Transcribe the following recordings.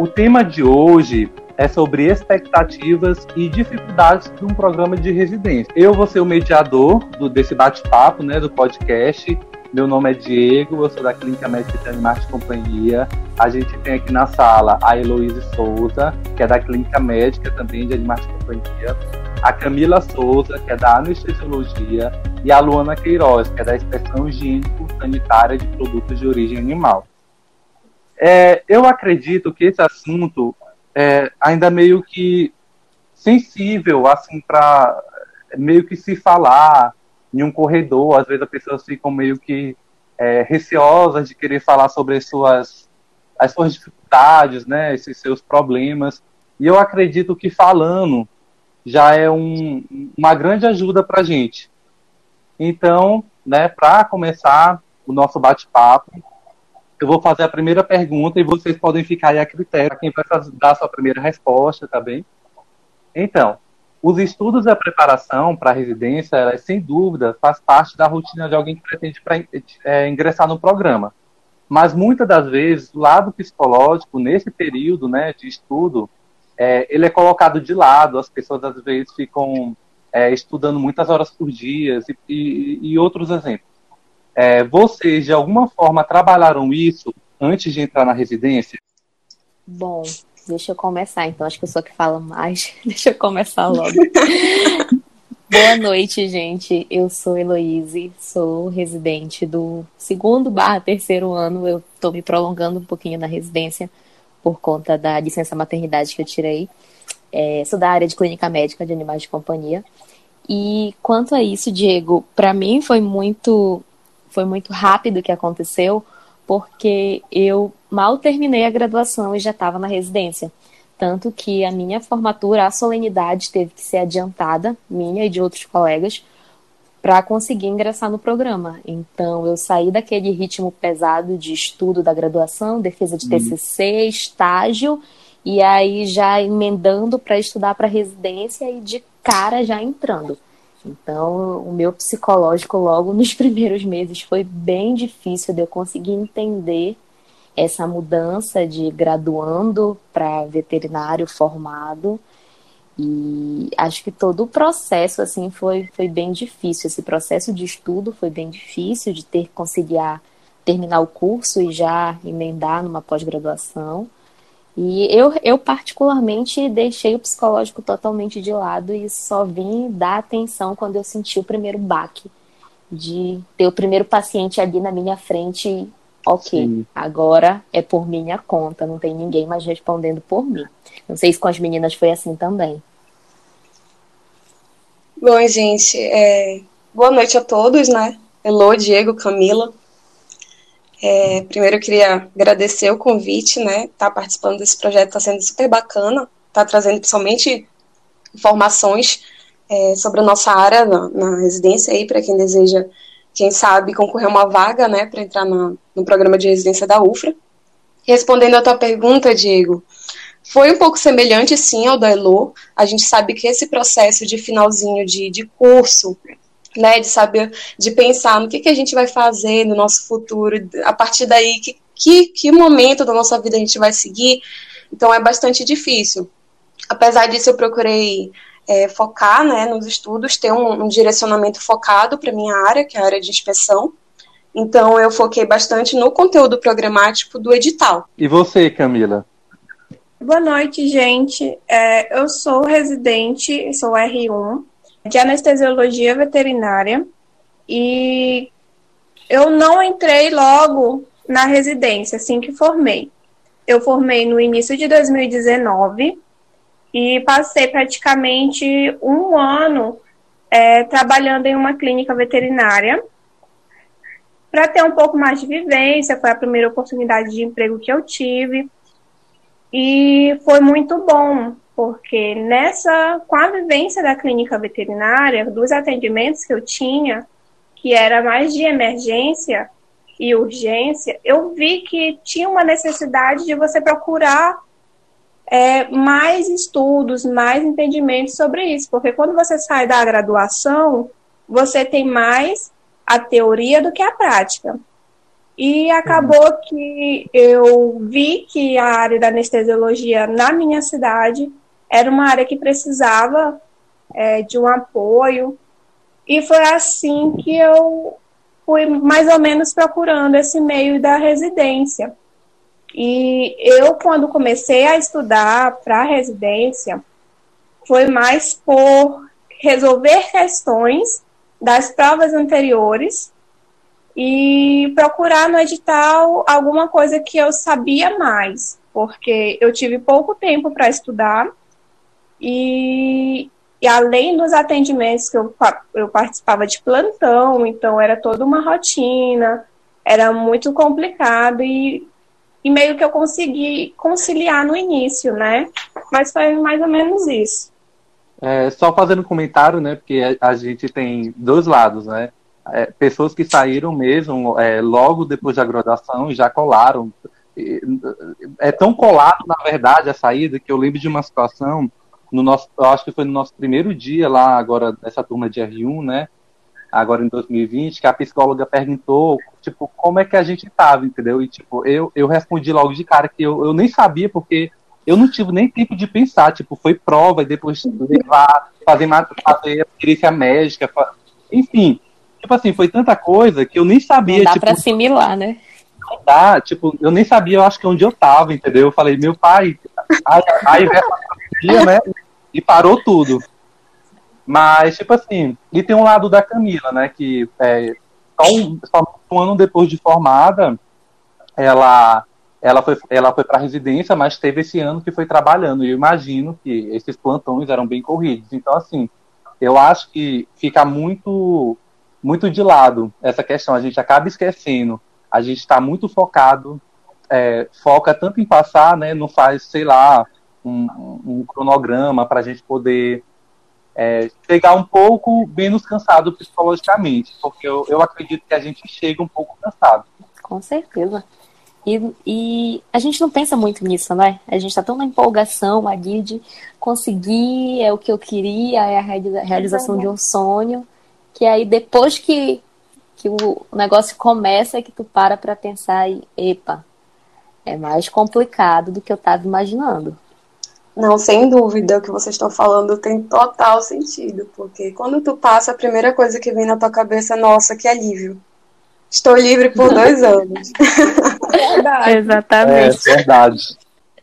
O tema de hoje é sobre expectativas e dificuldades de um programa de residência. Eu vou ser o mediador do, desse bate-papo, né, do podcast. Meu nome é Diego, eu sou da Clínica Médica de de Companhia. A gente tem aqui na sala a Heloíse Souza, que é da Clínica Médica também de Animais de Companhia. A Camila Souza, que é da Anestesiologia. E a Luana Queiroz, que é da Inspeção Higiênico-Sanitária de Produtos de Origem Animal. É, eu acredito que esse assunto é, ainda meio que sensível, assim, para meio que se falar em um corredor. Às vezes as pessoas ficam meio que é, receosas de querer falar sobre as suas, as suas dificuldades, né, esses seus problemas. E eu acredito que falando já é um, uma grande ajuda para a gente. Então, né, para começar o nosso bate-papo, eu vou fazer a primeira pergunta e vocês podem ficar aí a critério quem vai dar a sua primeira resposta, tá bem? Então, os estudos e a preparação para a residência, elas, sem dúvida, faz parte da rotina de alguém que pretende pra, é, ingressar no programa. Mas muitas das vezes, o lado psicológico, nesse período né, de estudo, é, ele é colocado de lado, as pessoas às vezes ficam é, estudando muitas horas por dia e, e, e outros exemplos. É, vocês, de alguma forma, trabalharam isso antes de entrar na residência? Bom, deixa eu começar, então. Acho que eu sou que fala mais. deixa eu começar logo. Boa noite, gente. Eu sou Heloíse, sou residente do segundo barra terceiro ano. Eu estou me prolongando um pouquinho na residência por conta da licença maternidade que eu tirei. É, sou da área de clínica médica de animais de companhia. E quanto a isso, Diego, para mim foi muito foi muito rápido o que aconteceu, porque eu mal terminei a graduação e já estava na residência. Tanto que a minha formatura, a solenidade teve que ser adiantada, minha e de outros colegas, para conseguir ingressar no programa. Então, eu saí daquele ritmo pesado de estudo da graduação, defesa de TCC, uhum. estágio, e aí já emendando para estudar para residência e de cara já entrando. Então, o meu psicológico logo nos primeiros meses foi bem difícil de eu conseguir entender essa mudança de graduando para veterinário formado. E acho que todo o processo assim foi, foi bem difícil. Esse processo de estudo foi bem difícil de ter que conciliar terminar o curso e já emendar numa pós-graduação. E eu, eu, particularmente, deixei o psicológico totalmente de lado e só vim dar atenção quando eu senti o primeiro baque de ter o primeiro paciente ali na minha frente. Ok, Sim. agora é por minha conta, não tem ninguém mais respondendo por mim. Não sei se com as meninas foi assim também. Bom, gente, é... boa noite a todos, né? Elô, Diego, Camila. É, primeiro eu queria agradecer o convite, né? Estar tá participando desse projeto está sendo super bacana, está trazendo principalmente informações é, sobre a nossa área na, na residência aí para quem deseja, quem sabe, concorrer uma vaga, né, para entrar na, no programa de residência da UFRA. Respondendo a tua pergunta, Diego, foi um pouco semelhante, sim, ao da Elo. A gente sabe que esse processo de finalzinho de, de curso né, de saber, de pensar no que, que a gente vai fazer no nosso futuro, a partir daí, que, que, que momento da nossa vida a gente vai seguir. Então é bastante difícil. Apesar disso, eu procurei é, focar né, nos estudos, ter um, um direcionamento focado para minha área, que é a área de inspeção. Então eu foquei bastante no conteúdo programático do edital. E você, Camila? Boa noite, gente. É, eu sou residente, sou R1, de anestesiologia veterinária e eu não entrei logo na residência assim que formei. Eu formei no início de 2019 e passei praticamente um ano é, trabalhando em uma clínica veterinária para ter um pouco mais de vivência. Foi a primeira oportunidade de emprego que eu tive e foi muito bom, porque nessa, com a vivência da clínica veterinária, dos atendimentos que eu tinha, que era mais de emergência e urgência, eu vi que tinha uma necessidade de você procurar é, mais estudos, mais entendimentos sobre isso, porque quando você sai da graduação, você tem mais a teoria do que a prática. E acabou que eu vi que a área da anestesiologia na minha cidade era uma área que precisava é, de um apoio. E foi assim que eu fui mais ou menos procurando esse meio da residência. E eu, quando comecei a estudar para residência, foi mais por resolver questões das provas anteriores e procurar no edital alguma coisa que eu sabia mais, porque eu tive pouco tempo para estudar e, e, além dos atendimentos que eu, eu participava de plantão, então era toda uma rotina, era muito complicado e, e meio que eu consegui conciliar no início, né? Mas foi mais ou menos isso. É, só fazendo comentário, né? Porque a, a gente tem dois lados, né? é, pessoas que saíram mesmo é, logo depois da graduação e já colaram. É tão colado, na verdade, a saída, que eu lembro de uma situação, no nosso, eu acho que foi no nosso primeiro dia lá, agora, nessa turma de R1, né? Agora em 2020, que a psicóloga perguntou, tipo, como é que a gente estava, entendeu? E, tipo, eu, eu respondi logo de cara que eu, eu nem sabia, porque eu não tive nem tempo de pensar, tipo, foi prova, e depois levar, fazer, fazer perícia médica, enfim, Tipo assim, foi tanta coisa que eu nem sabia. Não dá tipo, pra assimilar, né? Tá, tipo, eu nem sabia, eu acho que onde eu tava, entendeu? Eu falei, meu pai, aí, aí dia, né? E parou tudo. Mas, tipo assim, e tem um lado da Camila, né? Que é, só, um, só um ano depois de formada, ela ela foi, ela foi para residência, mas teve esse ano que foi trabalhando. E eu imagino que esses plantões eram bem corridos. Então, assim, eu acho que fica muito muito de lado essa questão. A gente acaba esquecendo. A gente está muito focado, é, foca tanto em passar, né? Não faz, sei lá, um, um cronograma para a gente poder é, chegar um pouco menos cansado psicologicamente, porque eu, eu acredito que a gente chega um pouco cansado. Com certeza. E, e, a gente não pensa muito nisso, né? A gente está tão na empolgação ali de conseguir, é o que eu queria, é a realização de um sonho que aí depois que, que o negócio começa é que tu para para pensar e, epa, é mais complicado do que eu estava imaginando. Não, sem dúvida, o que vocês estão falando tem total sentido, porque quando tu passa, a primeira coisa que vem na tua cabeça é, nossa, que alívio. Estou livre por dois anos. verdade. Exatamente. É verdade.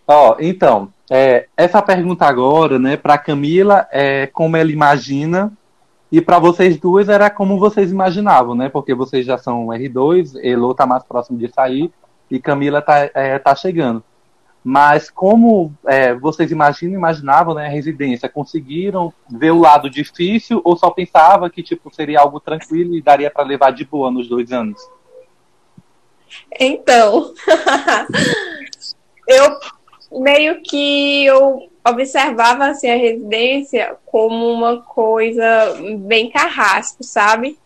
Ó, então, é, essa pergunta agora, né, para Camila, é como ela imagina e para vocês duas era como vocês imaginavam, né? Porque vocês já são R2, Elo tá mais próximo de sair e Camila tá, é, tá chegando. Mas como é, vocês imaginam, imaginavam, né, a residência, conseguiram ver o lado difícil ou só pensava que tipo seria algo tranquilo e daria para levar de boa nos dois anos? Então, eu meio que eu observava assim, a residência como uma coisa bem carrasco, sabe?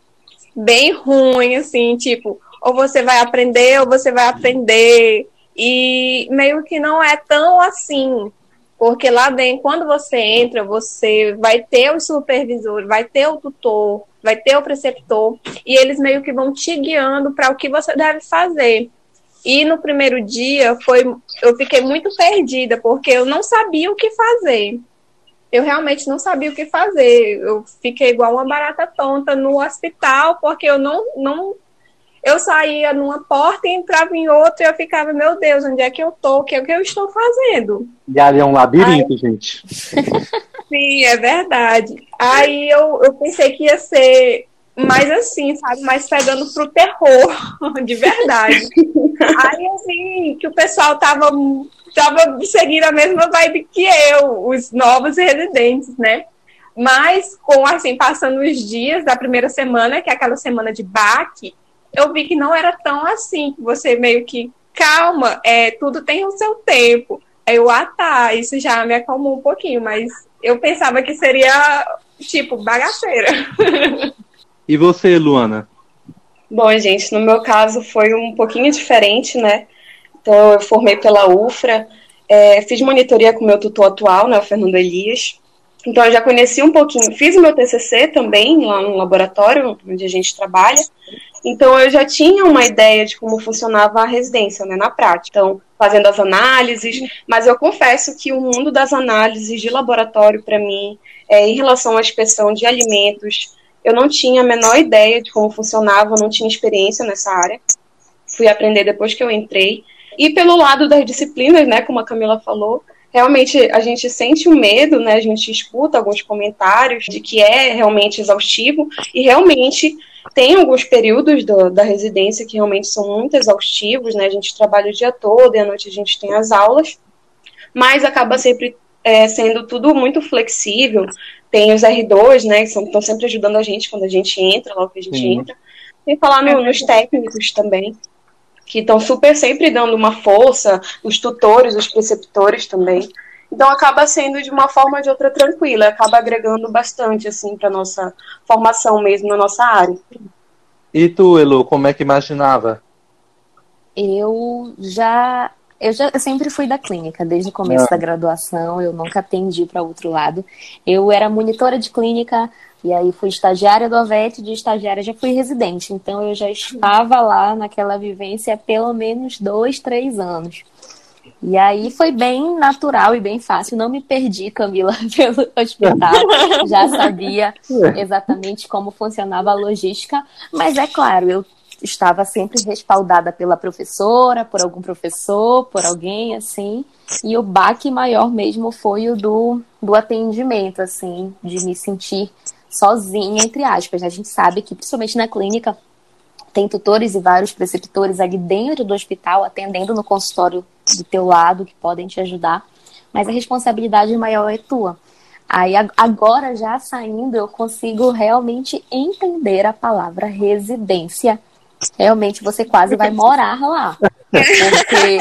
Bem ruim, assim, tipo, ou você vai aprender ou você vai aprender. E meio que não é tão assim. Porque lá dentro, quando você entra, você vai ter o supervisor, vai ter o tutor, vai ter o preceptor, e eles meio que vão te guiando para o que você deve fazer. E no primeiro dia foi, eu fiquei muito perdida, porque eu não sabia o que fazer. Eu realmente não sabia o que fazer. Eu fiquei igual uma barata tonta no hospital, porque eu não, não eu saía numa porta e entrava em outra e eu ficava, meu Deus, onde é que eu tô? O que é que eu estou fazendo? E ali é um labirinto, Aí... gente. Sim, é verdade. Aí eu, eu pensei que ia ser mais assim, sabe? Mais pegando pro terror, de verdade. Aí, assim, que o pessoal tava, tava seguindo a mesma vibe que eu, os novos residentes, né? Mas, com assim, passando os dias da primeira semana, que é aquela semana de baque, eu vi que não era tão assim, que você meio que, calma, é, tudo tem o seu tempo. Aí eu, ah tá, isso já me acalmou um pouquinho, mas eu pensava que seria, tipo, bagaceira. E você, Luana? Bom, gente, no meu caso foi um pouquinho diferente, né? Então, eu formei pela UFRA, é, fiz monitoria com o meu tutor atual, né, o Fernando Elias, Então eu já conheci um pouquinho, fiz o meu TCC também lá no laboratório onde a gente trabalha. Então eu já tinha uma ideia de como funcionava a residência, né, na prática. Então, fazendo as análises, mas eu confesso que o mundo das análises de laboratório para mim, é, em relação à inspeção de alimentos, eu não tinha a menor ideia de como funcionava, não tinha experiência nessa área. Fui aprender depois que eu entrei. E pelo lado das disciplinas, né, como a Camila falou, realmente a gente sente o um medo, né? A gente escuta alguns comentários de que é realmente exaustivo e realmente tem alguns períodos do, da residência que realmente são muito exaustivos, né? A gente trabalha o dia todo e à noite a gente tem as aulas, mas acaba sempre é, sendo tudo muito flexível. Tem os R2, né? Que estão sempre ajudando a gente quando a gente entra, logo que a gente Sim. entra. Tem falar no, nos técnicos também que estão super sempre dando uma força, os tutores, os preceptores também. Então acaba sendo de uma forma ou de outra tranquila, acaba agregando bastante assim para nossa formação mesmo na nossa área. E tu, Elu, como é que imaginava? Eu já eu já eu sempre fui da clínica, desde o começo ah. da graduação, eu nunca atendi para outro lado. Eu era monitora de clínica, e aí fui estagiária do AVET, de estagiária já fui residente. Então eu já estava lá naquela vivência há pelo menos dois, três anos. E aí foi bem natural e bem fácil. Não me perdi, Camila, pelo hospital. Já sabia exatamente como funcionava a logística. Mas é claro, eu estava sempre respaldada pela professora, por algum professor, por alguém assim. E o baque maior mesmo foi o do, do atendimento, assim, de me sentir sozinha, entre aspas. Né? A gente sabe que, principalmente na clínica, tem tutores e vários preceptores ali dentro do hospital, atendendo no consultório do teu lado, que podem te ajudar, mas a responsabilidade maior é tua. Aí agora já saindo, eu consigo realmente entender a palavra residência. Realmente você quase vai morar lá. Porque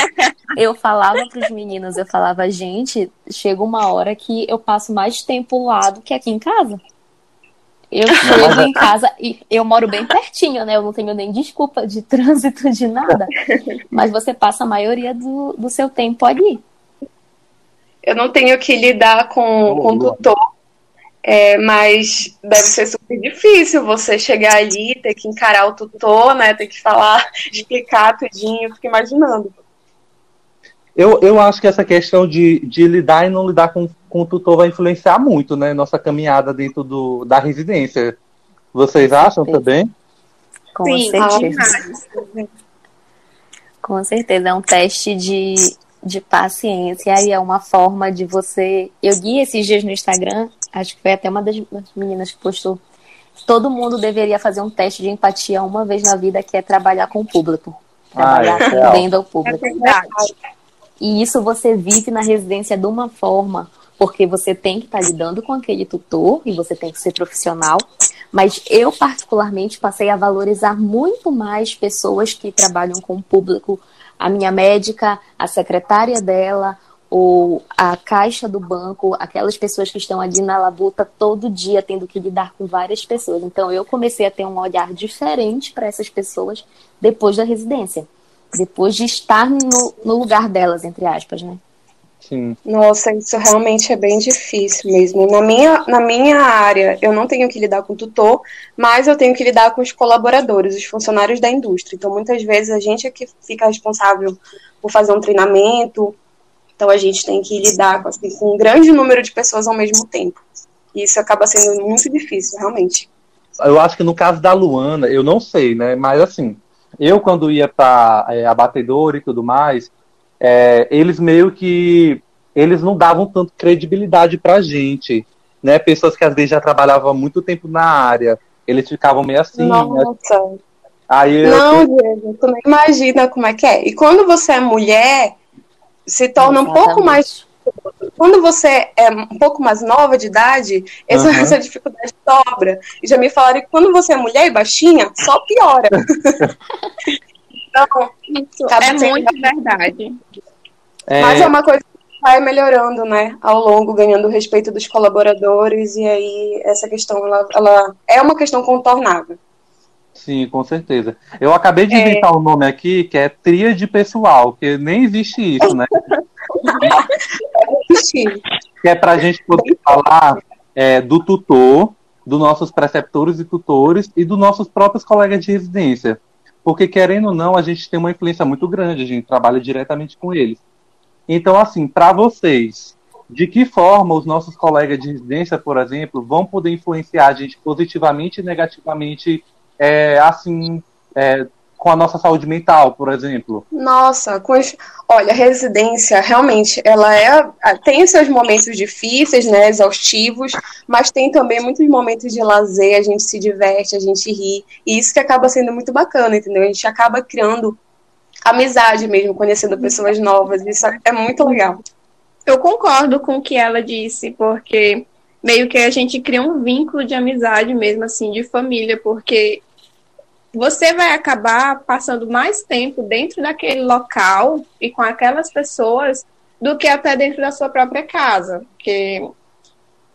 eu falava para os meninos, eu falava, gente, chega uma hora que eu passo mais tempo lá do que aqui em casa. Eu chego em casa e eu moro bem pertinho, né? Eu não tenho nem desculpa de trânsito, de nada. Mas você passa a maioria do, do seu tempo ali. Eu não tenho que lidar com, com tutor, é, mas deve ser super difícil você chegar ali, ter que encarar o tutor, né? Ter que falar, explicar tudinho. Eu fico imaginando. Eu, eu acho que essa questão de, de lidar e não lidar com, com o tutor vai influenciar muito, né? Nossa caminhada dentro do, da residência. Vocês acham também? Com Sim, certeza. Com certeza. É um teste de, de paciência e é uma forma de você. Eu guiei esses dias no Instagram, acho que foi até uma das meninas que postou. Todo mundo deveria fazer um teste de empatia uma vez na vida, que é trabalhar com o público. Trabalhar ah, é atendendo ao público. É verdade. E isso você vive na residência de uma forma, porque você tem que estar tá lidando com aquele tutor e você tem que ser profissional. Mas eu, particularmente, passei a valorizar muito mais pessoas que trabalham com o público. A minha médica, a secretária dela, ou a caixa do banco, aquelas pessoas que estão ali na labuta todo dia tendo que lidar com várias pessoas. Então eu comecei a ter um olhar diferente para essas pessoas depois da residência depois de estar no, no lugar delas, entre aspas, né? Sim. Nossa, isso realmente é bem difícil mesmo. Na minha, na minha área, eu não tenho que lidar com o tutor, mas eu tenho que lidar com os colaboradores, os funcionários da indústria. Então, muitas vezes, a gente é que fica responsável por fazer um treinamento. Então, a gente tem que lidar com, assim, com um grande número de pessoas ao mesmo tempo. E isso acaba sendo muito difícil, realmente. Eu acho que no caso da Luana, eu não sei, né? Mas, assim, eu, quando ia para é, abatedor e tudo mais, é, eles meio que eles não davam tanto credibilidade pra gente, né? Pessoas que às vezes já trabalhavam há muito tempo na área, eles ficavam meio assim. Né? Nossa. Né? Aí eu... Não, Diego, tu nem imagina como é que é. E quando você é mulher, se torna Exatamente. um pouco mais quando você é um pouco mais nova de idade, essa, uhum. essa dificuldade dobra. E já me falaram que quando você é mulher e baixinha, só piora. então, isso é muito verdade. É... Mas é uma coisa que vai melhorando, né, ao longo, ganhando o respeito dos colaboradores, e aí essa questão, ela, ela é uma questão contornável. Sim, com certeza. Eu acabei de é... inventar um nome aqui que é tríade pessoal, que nem existe isso, né? que é para a gente poder falar é, do tutor, dos nossos preceptores e tutores e dos nossos próprios colegas de residência. Porque, querendo ou não, a gente tem uma influência muito grande, a gente trabalha diretamente com eles. Então, assim, para vocês, de que forma os nossos colegas de residência, por exemplo, vão poder influenciar a gente positivamente e negativamente, é, assim, é, com a nossa saúde mental, por exemplo? Nossa, com os... olha, a residência realmente ela é tem os seus momentos difíceis, né, exaustivos, mas tem também muitos momentos de lazer, a gente se diverte, a gente ri, e isso que acaba sendo muito bacana, entendeu? A gente acaba criando amizade mesmo, conhecendo pessoas novas, isso é muito legal. Eu concordo com o que ela disse, porque meio que a gente cria um vínculo de amizade mesmo, assim, de família, porque você vai acabar passando mais tempo dentro daquele local e com aquelas pessoas do que até dentro da sua própria casa, porque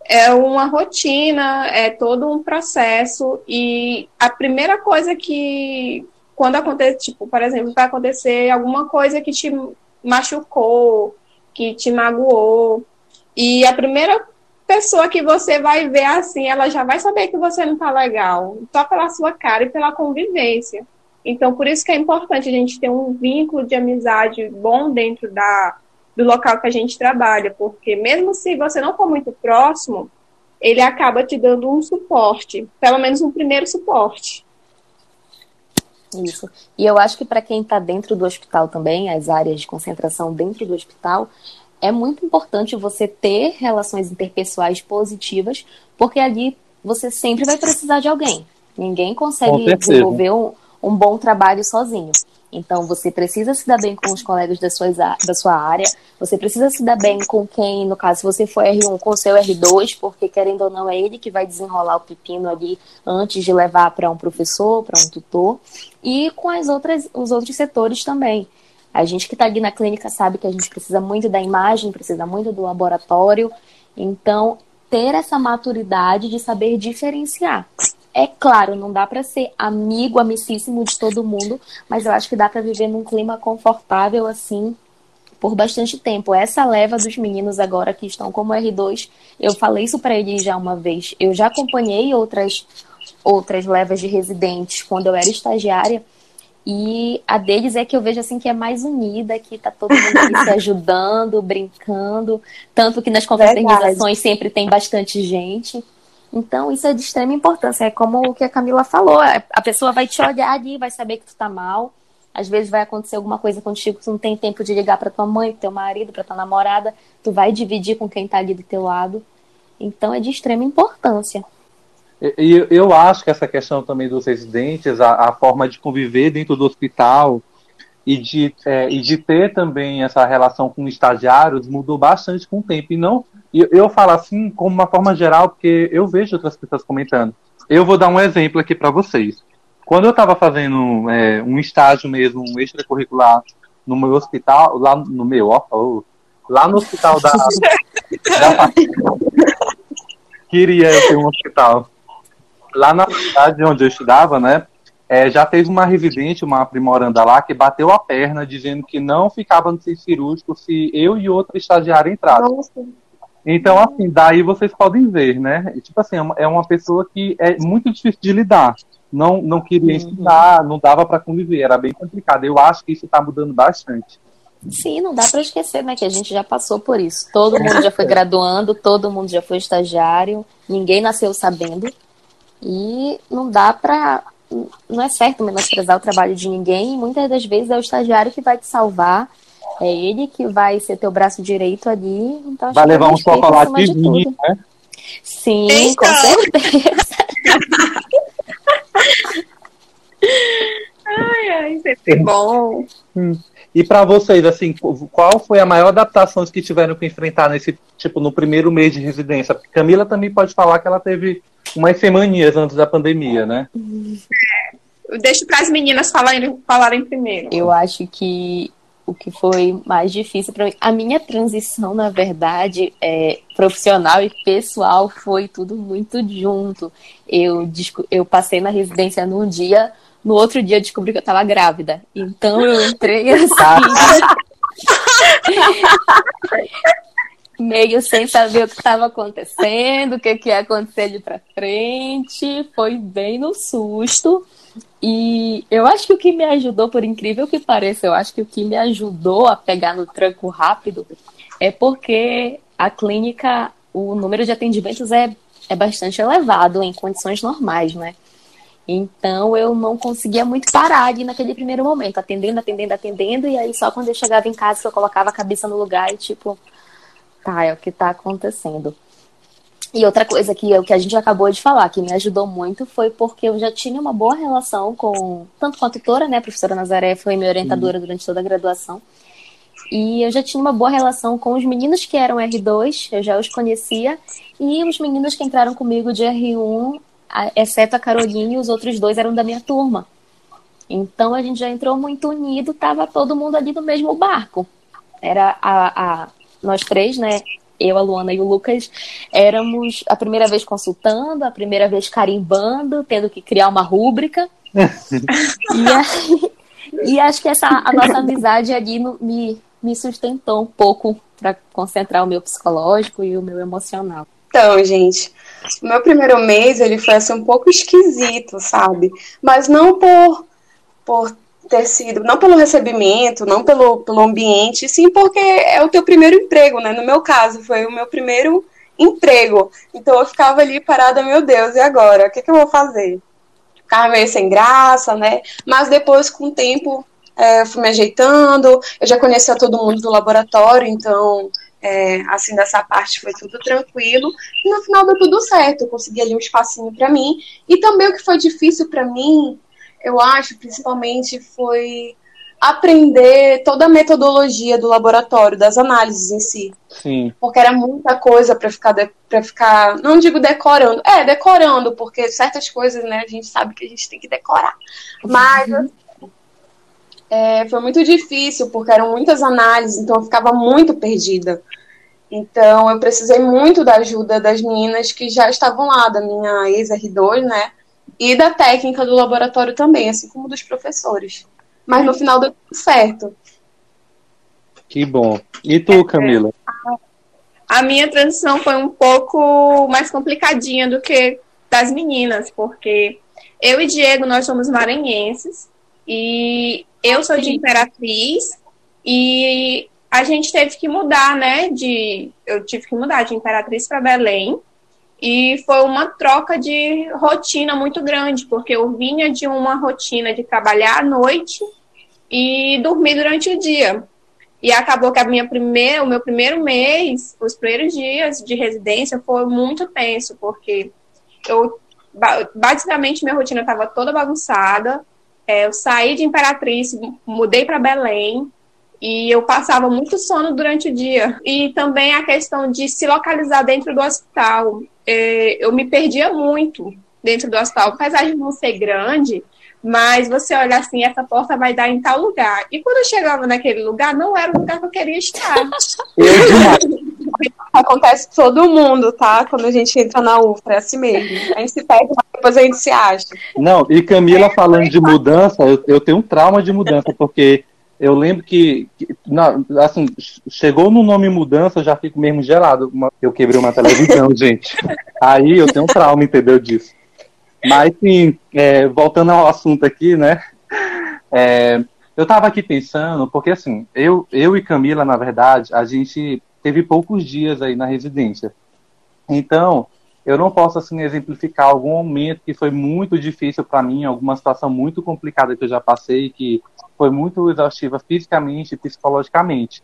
é uma rotina, é todo um processo e a primeira coisa que quando acontece, tipo, por exemplo, vai acontecer alguma coisa que te machucou, que te magoou, e a primeira pessoa que você vai ver assim, ela já vai saber que você não tá legal, só pela sua cara e pela convivência. Então, por isso que é importante a gente ter um vínculo de amizade bom dentro da, do local que a gente trabalha, porque mesmo se você não for muito próximo, ele acaba te dando um suporte, pelo menos um primeiro suporte. Isso. E eu acho que para quem está dentro do hospital também, as áreas de concentração dentro do hospital, é muito importante você ter relações interpessoais positivas, porque ali você sempre vai precisar de alguém. Ninguém consegue desenvolver um, um bom trabalho sozinho. Então, você precisa se dar bem com os colegas da sua, da sua área, você precisa se dar bem com quem, no caso, se você for R1, com o seu R2, porque querendo ou não, é ele que vai desenrolar o pepino ali antes de levar para um professor, para um tutor, e com as outras, os outros setores também. A gente que está ali na clínica sabe que a gente precisa muito da imagem, precisa muito do laboratório. Então, ter essa maturidade de saber diferenciar. É claro, não dá para ser amigo, amicíssimo de todo mundo, mas eu acho que dá para viver num clima confortável assim por bastante tempo. Essa leva dos meninos agora que estão como R2, eu falei isso para eles já uma vez. Eu já acompanhei outras outras levas de residentes quando eu era estagiária e a deles é que eu vejo assim que é mais unida, que tá todo mundo se ajudando, brincando, tanto que nas confraternizações sempre tem bastante gente. Então, isso é de extrema importância. É como o que a Camila falou: é, a pessoa vai te olhar ali, vai saber que tu tá mal. Às vezes vai acontecer alguma coisa contigo, tu não tem tempo de ligar para tua mãe, pro teu marido, para tua namorada, tu vai dividir com quem tá ali do teu lado. Então, é de extrema importância. E eu acho que essa questão também dos residentes, a, a forma de conviver dentro do hospital e de, é, e de ter também essa relação com estagiários mudou bastante com o tempo. E não, eu, eu falo assim como uma forma geral, porque eu vejo outras pessoas comentando. Eu vou dar um exemplo aqui para vocês. Quando eu estava fazendo é, um estágio mesmo, um extracurricular no meu hospital, lá no meu, ó, lá no hospital da, da queria eu ter um hospital lá na cidade onde eu estudava, né, é, já teve uma residente, uma aprimoranda lá, que bateu a perna dizendo que não ficava no centro cirúrgico se eu e outra estagiária entrassem. Então, assim, daí vocês podem ver, né? Tipo assim, é uma é pessoa que é muito difícil de lidar. Não, não queria uhum. ensinar, não dava para conviver, era bem complicado. Eu acho que isso está mudando bastante. Sim, não dá para esquecer, né, que a gente já passou por isso. Todo mundo já foi graduando, todo mundo já foi estagiário, ninguém nasceu sabendo. E não dá para. Não é certo menosprezar o trabalho de ninguém. Muitas das vezes é o estagiário que vai te salvar. É ele que vai ser teu braço direito ali. Então, vai levar um chocolate né? Sim, então. com certeza. ai, ai, sempre bom. Hum. E para vocês, assim, qual foi a maior adaptação que tiveram que enfrentar nesse, tipo, no primeiro mês de residência? Camila também pode falar que ela teve umas semaninhas antes da pandemia, né? É, deixo para as meninas falarem, falarem primeiro. Eu acho que o que foi mais difícil para mim, a minha transição, na verdade, é, profissional e pessoal foi tudo muito junto. Eu, eu passei na residência num dia, no outro dia eu descobri que eu estava grávida. Então eu entrei assim. meio sem saber o que estava acontecendo, o que, que ia acontecer ali para frente. Foi bem no susto. E eu acho que o que me ajudou, por incrível que pareça, eu acho que o que me ajudou a pegar no tranco rápido é porque a clínica, o número de atendimentos é, é bastante elevado em condições normais, né? Então eu não conseguia muito parar ali naquele primeiro momento, atendendo, atendendo, atendendo, e aí só quando eu chegava em casa que eu colocava a cabeça no lugar e tipo, tá, é o que tá acontecendo. E outra coisa que, que a gente acabou de falar, que me ajudou muito, foi porque eu já tinha uma boa relação com, tanto com a tutora, né, a professora Nazaré foi minha orientadora uhum. durante toda a graduação, e eu já tinha uma boa relação com os meninos que eram R2, eu já os conhecia, e os meninos que entraram comigo de R1, exceto a Carolina, e os outros dois eram da minha turma. Então a gente já entrou muito unido, tava todo mundo ali no mesmo barco. Era a, a nós três, né, eu, a Luana e o Lucas, éramos a primeira vez consultando, a primeira vez carimbando, tendo que criar uma rúbrica. e, e, acho que essa a nossa amizade ali no, me, me sustentou um pouco para concentrar o meu psicológico e o meu emocional. Então, gente, o meu primeiro mês ele foi assim um pouco esquisito, sabe? Mas não por por ter sido, não pelo recebimento, não pelo, pelo ambiente, sim porque é o teu primeiro emprego, né? No meu caso, foi o meu primeiro emprego. Então eu ficava ali parada, meu Deus, e agora? O que, que eu vou fazer? Ficava meio sem graça, né? Mas depois, com o tempo, é, eu fui me ajeitando, eu já conhecia todo mundo do laboratório, então, é, assim, dessa parte foi tudo tranquilo. E no final deu tudo certo, eu consegui ali um espacinho para mim. E também o que foi difícil para mim eu acho, principalmente, foi aprender toda a metodologia do laboratório, das análises em si. Sim. Porque era muita coisa para ficar para ficar, não digo decorando, é, decorando, porque certas coisas, né, a gente sabe que a gente tem que decorar. Mas uhum. é, foi muito difícil, porque eram muitas análises, então eu ficava muito perdida. Então eu precisei muito da ajuda das meninas que já estavam lá, da minha ex-R2, né? E da técnica do laboratório também, assim como dos professores. Mas no final deu tudo certo. Que bom. E tu, Camila? A minha transição foi um pouco mais complicadinha do que das meninas, porque eu e Diego, nós somos maranhenses, e eu sou de Imperatriz, e a gente teve que mudar, né? De, eu tive que mudar de Imperatriz para Belém, e foi uma troca de rotina muito grande, porque eu vinha de uma rotina de trabalhar à noite e dormir durante o dia. E acabou que a minha primeira, o meu primeiro mês, os primeiros dias de residência foi muito tenso, porque eu basicamente minha rotina estava toda bagunçada. É, eu saí de Imperatriz, mudei para Belém, e eu passava muito sono durante o dia. E também a questão de se localizar dentro do hospital. É, eu me perdia muito dentro do hospital, apesar de não ser grande, mas você olha assim, essa porta vai dar em tal lugar. E quando eu chegava naquele lugar, não era o lugar que eu queria estar. Acontece com todo mundo, tá? Quando a gente entra na UFRA, é assim mesmo. A gente se perde, mas depois a gente se acha. Não, e Camila falando de mudança, eu, eu tenho um trauma de mudança, porque eu lembro que, que não, assim, chegou no nome mudança, eu já fico mesmo gelado. Eu quebrei uma televisão, gente. Aí eu tenho um trauma, entendeu disso. Mas, sim, é, voltando ao assunto aqui, né? É, eu estava aqui pensando, porque assim, eu, eu e Camila, na verdade, a gente teve poucos dias aí na residência. Então, eu não posso assim exemplificar algum momento que foi muito difícil para mim, alguma situação muito complicada que eu já passei, que foi muito exaustiva fisicamente e psicologicamente.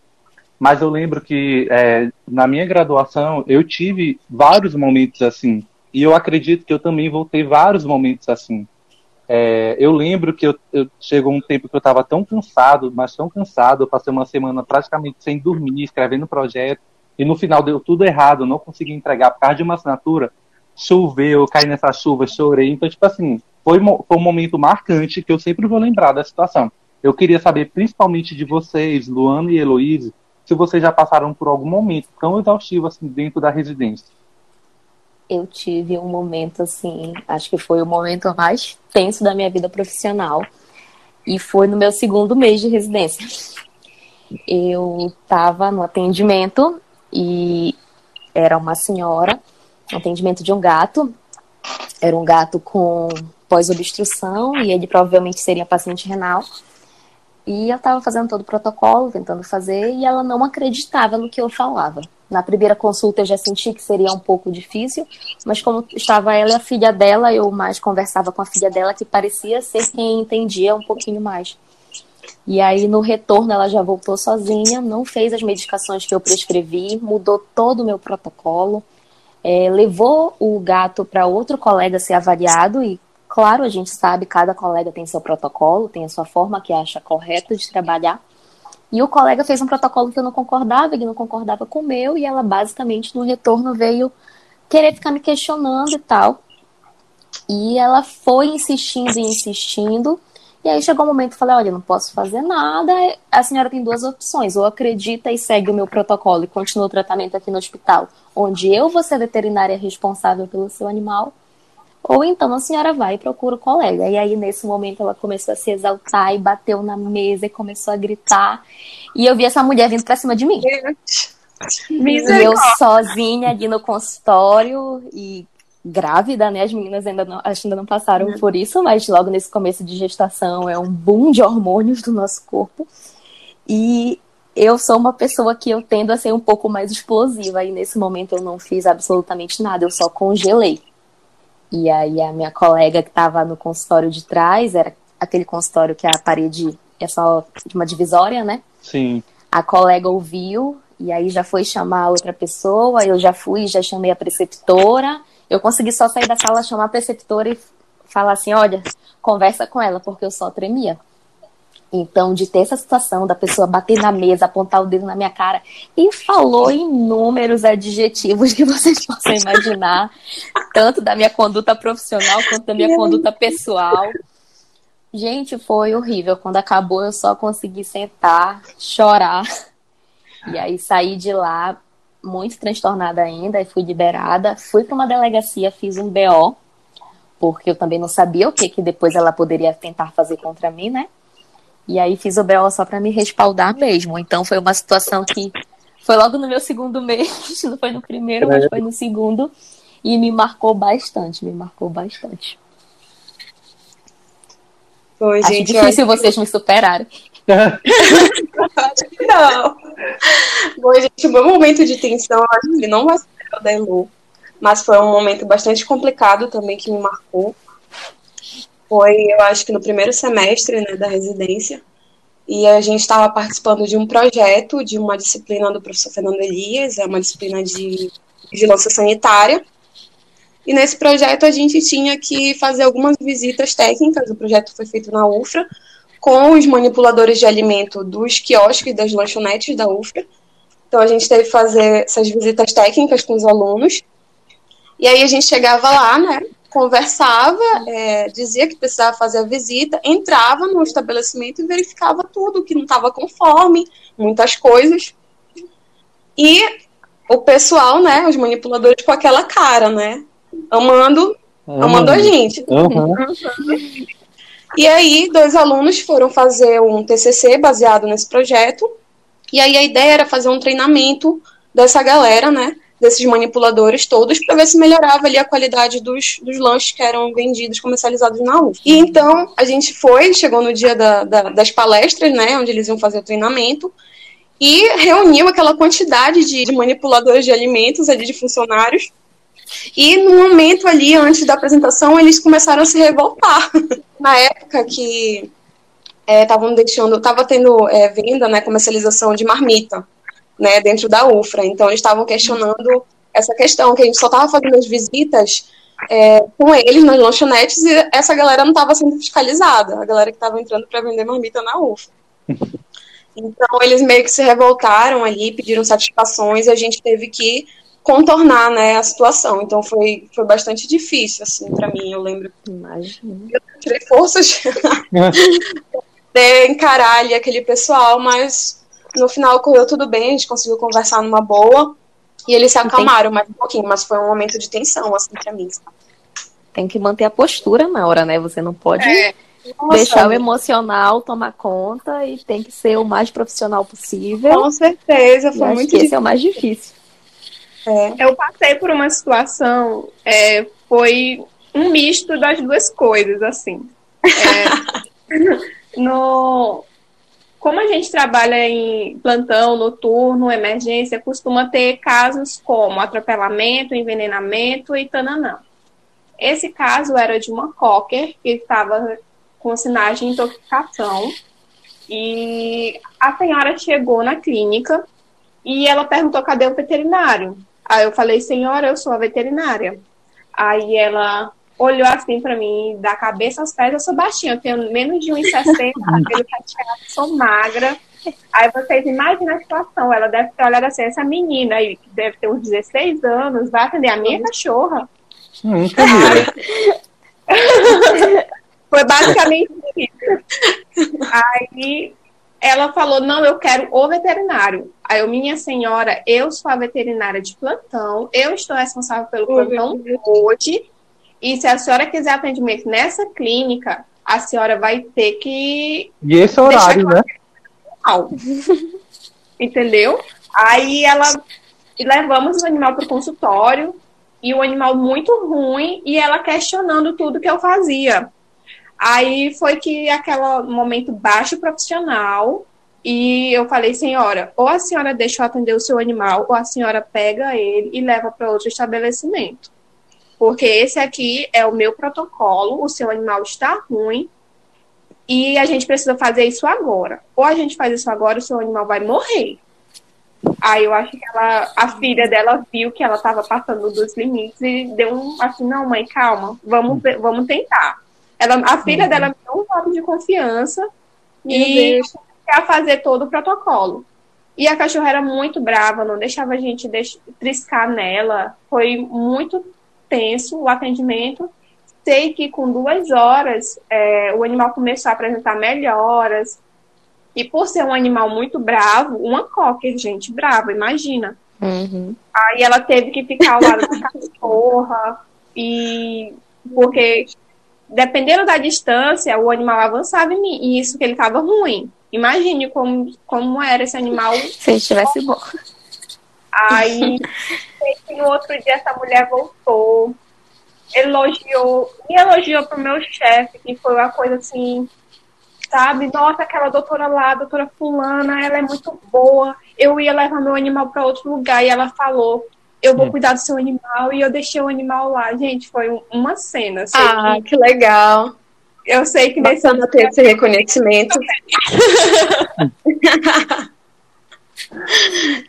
Mas eu lembro que é, na minha graduação eu tive vários momentos assim. E eu acredito que eu também vou ter vários momentos assim. É, eu lembro que eu, eu, chegou um tempo que eu estava tão cansado, mas tão cansado, eu passei uma semana praticamente sem dormir, escrevendo projeto, e no final deu tudo errado, não consegui entregar por causa de uma assinatura. Choveu, eu caí nessa chuva, chorei. Então, tipo assim, foi, foi um momento marcante que eu sempre vou lembrar da situação. Eu queria saber, principalmente de vocês, Luana e Heloíse, se vocês já passaram por algum momento tão exaustivo assim dentro da residência. Eu tive um momento assim, acho que foi o momento mais tenso da minha vida profissional. E foi no meu segundo mês de residência. Eu estava no atendimento e era uma senhora, atendimento de um gato. Era um gato com pós-obstrução e ele provavelmente seria paciente renal. E eu estava fazendo todo o protocolo, tentando fazer, e ela não acreditava no que eu falava. Na primeira consulta eu já senti que seria um pouco difícil, mas como estava ela e a filha dela, eu mais conversava com a filha dela, que parecia ser quem entendia um pouquinho mais. E aí no retorno ela já voltou sozinha, não fez as medicações que eu prescrevi, mudou todo o meu protocolo, é, levou o gato para outro colega ser avaliado e Claro, a gente sabe, cada colega tem seu protocolo, tem a sua forma que acha correta de trabalhar. E o colega fez um protocolo que eu não concordava, ele não concordava com o meu, e ela basicamente no retorno veio querer ficar me questionando e tal. E ela foi insistindo e insistindo. E aí chegou o um momento eu falei, olha, não posso fazer nada. A senhora tem duas opções, ou acredita e segue o meu protocolo e continua o tratamento aqui no hospital, onde eu vou ser veterinária responsável pelo seu animal, ou então a senhora vai e procura o colega. E aí, nesse momento, ela começou a se exaltar e bateu na mesa e começou a gritar. E eu vi essa mulher vindo pra cima de mim. E eu sozinha ali no consultório e grávida, né? As meninas ainda não, ainda não passaram uhum. por isso, mas logo nesse começo de gestação é um boom de hormônios do nosso corpo. E eu sou uma pessoa que eu tendo a ser um pouco mais explosiva. E nesse momento eu não fiz absolutamente nada, eu só congelei. E aí a minha colega que estava no consultório de trás, era aquele consultório que a parede é só de uma divisória, né? Sim. A colega ouviu e aí já foi chamar outra pessoa, eu já fui, já chamei a preceptora. Eu consegui só sair da sala, chamar a preceptora e falar assim, olha, conversa com ela, porque eu só tremia. Então, de ter essa situação da pessoa bater na mesa, apontar o dedo na minha cara e falou inúmeros adjetivos que vocês possam imaginar, tanto da minha conduta profissional quanto da minha conduta pessoal. Gente, foi horrível. Quando acabou, eu só consegui sentar, chorar. E aí saí de lá muito transtornada ainda e fui liberada. Fui para uma delegacia, fiz um BO, porque eu também não sabia o que que depois ela poderia tentar fazer contra mim, né? E aí fiz o BO só para me respaldar mesmo. Então foi uma situação que foi logo no meu segundo mês, não foi no primeiro, mas foi no segundo. E me marcou bastante, me marcou bastante. Oi, Acho gente, difícil vocês me superarem. não. Bom, gente, o meu momento de tensão, acho que ele não vai ser o da Elu, mas foi um momento bastante complicado também que me marcou foi, eu acho que no primeiro semestre né, da residência, e a gente estava participando de um projeto de uma disciplina do professor Fernando Elias, é uma disciplina de vigilância sanitária. E nesse projeto a gente tinha que fazer algumas visitas técnicas, o projeto foi feito na UFRA, com os manipuladores de alimento dos quiosques das lanchonetes da UFRA. Então a gente teve que fazer essas visitas técnicas com os alunos. E aí a gente chegava lá, né, conversava, é, dizia que precisava fazer a visita, entrava no estabelecimento e verificava tudo, que não estava conforme, muitas coisas. E o pessoal, né, os manipuladores com aquela cara, né, amando, uhum. amando a gente. Uhum. E aí, dois alunos foram fazer um TCC baseado nesse projeto, e aí a ideia era fazer um treinamento dessa galera, né, desses manipuladores todos para ver se melhorava ali a qualidade dos, dos lanches que eram vendidos, comercializados na UF. E então a gente foi, chegou no dia da, da, das palestras, né, onde eles iam fazer o treinamento, e reuniu aquela quantidade de, de manipuladores de alimentos ali, de funcionários, e no momento ali, antes da apresentação, eles começaram a se revoltar. Na época que estavam é, deixando, estava tendo é, venda, né, comercialização de marmita né, dentro da UFRA. Então, eles estavam questionando essa questão, que a gente só estava fazendo as visitas é, com eles nas lanchonetes e essa galera não estava sendo fiscalizada, a galera que estava entrando para vender marmita na UFRA. Então, eles meio que se revoltaram ali, pediram satisfações e a gente teve que contornar né, a situação. Então, foi, foi bastante difícil, assim, para mim, eu lembro. Imagina. Eu tirei forças de encarar ali aquele pessoal, mas no final correu tudo bem, a gente conseguiu conversar numa boa. E eles se acalmaram mais um pouquinho, mas foi um momento de tensão, assim, pra mim. Tem que manter a postura na hora, né? Você não pode é. deixar o emocional tomar conta e tem que ser o mais profissional possível. Com certeza, foi muito difícil. Esse é o mais difícil. É. Eu passei por uma situação, é, foi um misto das duas coisas, assim. É, no, como a gente trabalha em plantão, noturno, emergência, costuma ter casos como atropelamento, envenenamento e tananã. Esse caso era de uma cocker que estava com sinais de intoxicação e a senhora chegou na clínica e ela perguntou cadê o veterinário. Aí eu falei, senhora, eu sou a veterinária. Aí ela olhou assim para mim, da cabeça aos pés, eu sou baixinha, eu tenho menos de 1,60, cabelo cacheado, sou magra. Aí vocês imaginam a situação, ela deve ter olhado assim, essa menina aí, que deve ter uns 16 anos, vai atender a minha cachorra. Hum, Foi basicamente isso. Aí ela falou: não, eu quero o veterinário. Aí eu, minha senhora, eu sou a veterinária de plantão, eu estou responsável pelo plantão hoje. E se a senhora quiser atendimento nessa clínica, a senhora vai ter que. E esse horário, né? Entendeu? Aí ela. E levamos o animal para o consultório, e o animal muito ruim, e ela questionando tudo que eu fazia. Aí foi que aquele momento baixo profissional, e eu falei, senhora, ou a senhora deixa eu atender o seu animal, ou a senhora pega ele e leva para outro estabelecimento porque esse aqui é o meu protocolo, o seu animal está ruim e a gente precisa fazer isso agora. Ou a gente faz isso agora, o seu animal vai morrer. Aí eu acho que ela, a filha dela viu que ela estava passando dos limites e deu um assim, não, mãe, calma, vamos, vamos tentar. Ela, a filha uhum. dela me deu um voto de confiança Meu e quer fazer todo o protocolo. E a cachorra era muito brava, não deixava a gente triscar nela. Foi muito tenso o atendimento. Sei que com duas horas é, o animal começou a apresentar melhoras. E por ser um animal muito bravo, uma cocker, gente, brava, imagina. Uhum. Aí ela teve que ficar ao lado da cachorra. E porque dependendo da distância, o animal avançava em mim. E isso que ele estava ruim. Imagine como, como era esse animal. Se ele estivesse bom. Aí, no outro dia, essa mulher voltou, elogiou, me elogiou pro meu chefe, que foi uma coisa assim, sabe? Nossa, aquela doutora lá, a doutora Fulana, ela é muito boa. Eu ia levar meu animal para outro lugar e ela falou: Eu vou hum. cuidar do seu animal. E eu deixei o animal lá. Gente, foi uma cena. Ah, que... que legal. Eu sei que Bacana nesse ter esse reconhecimento.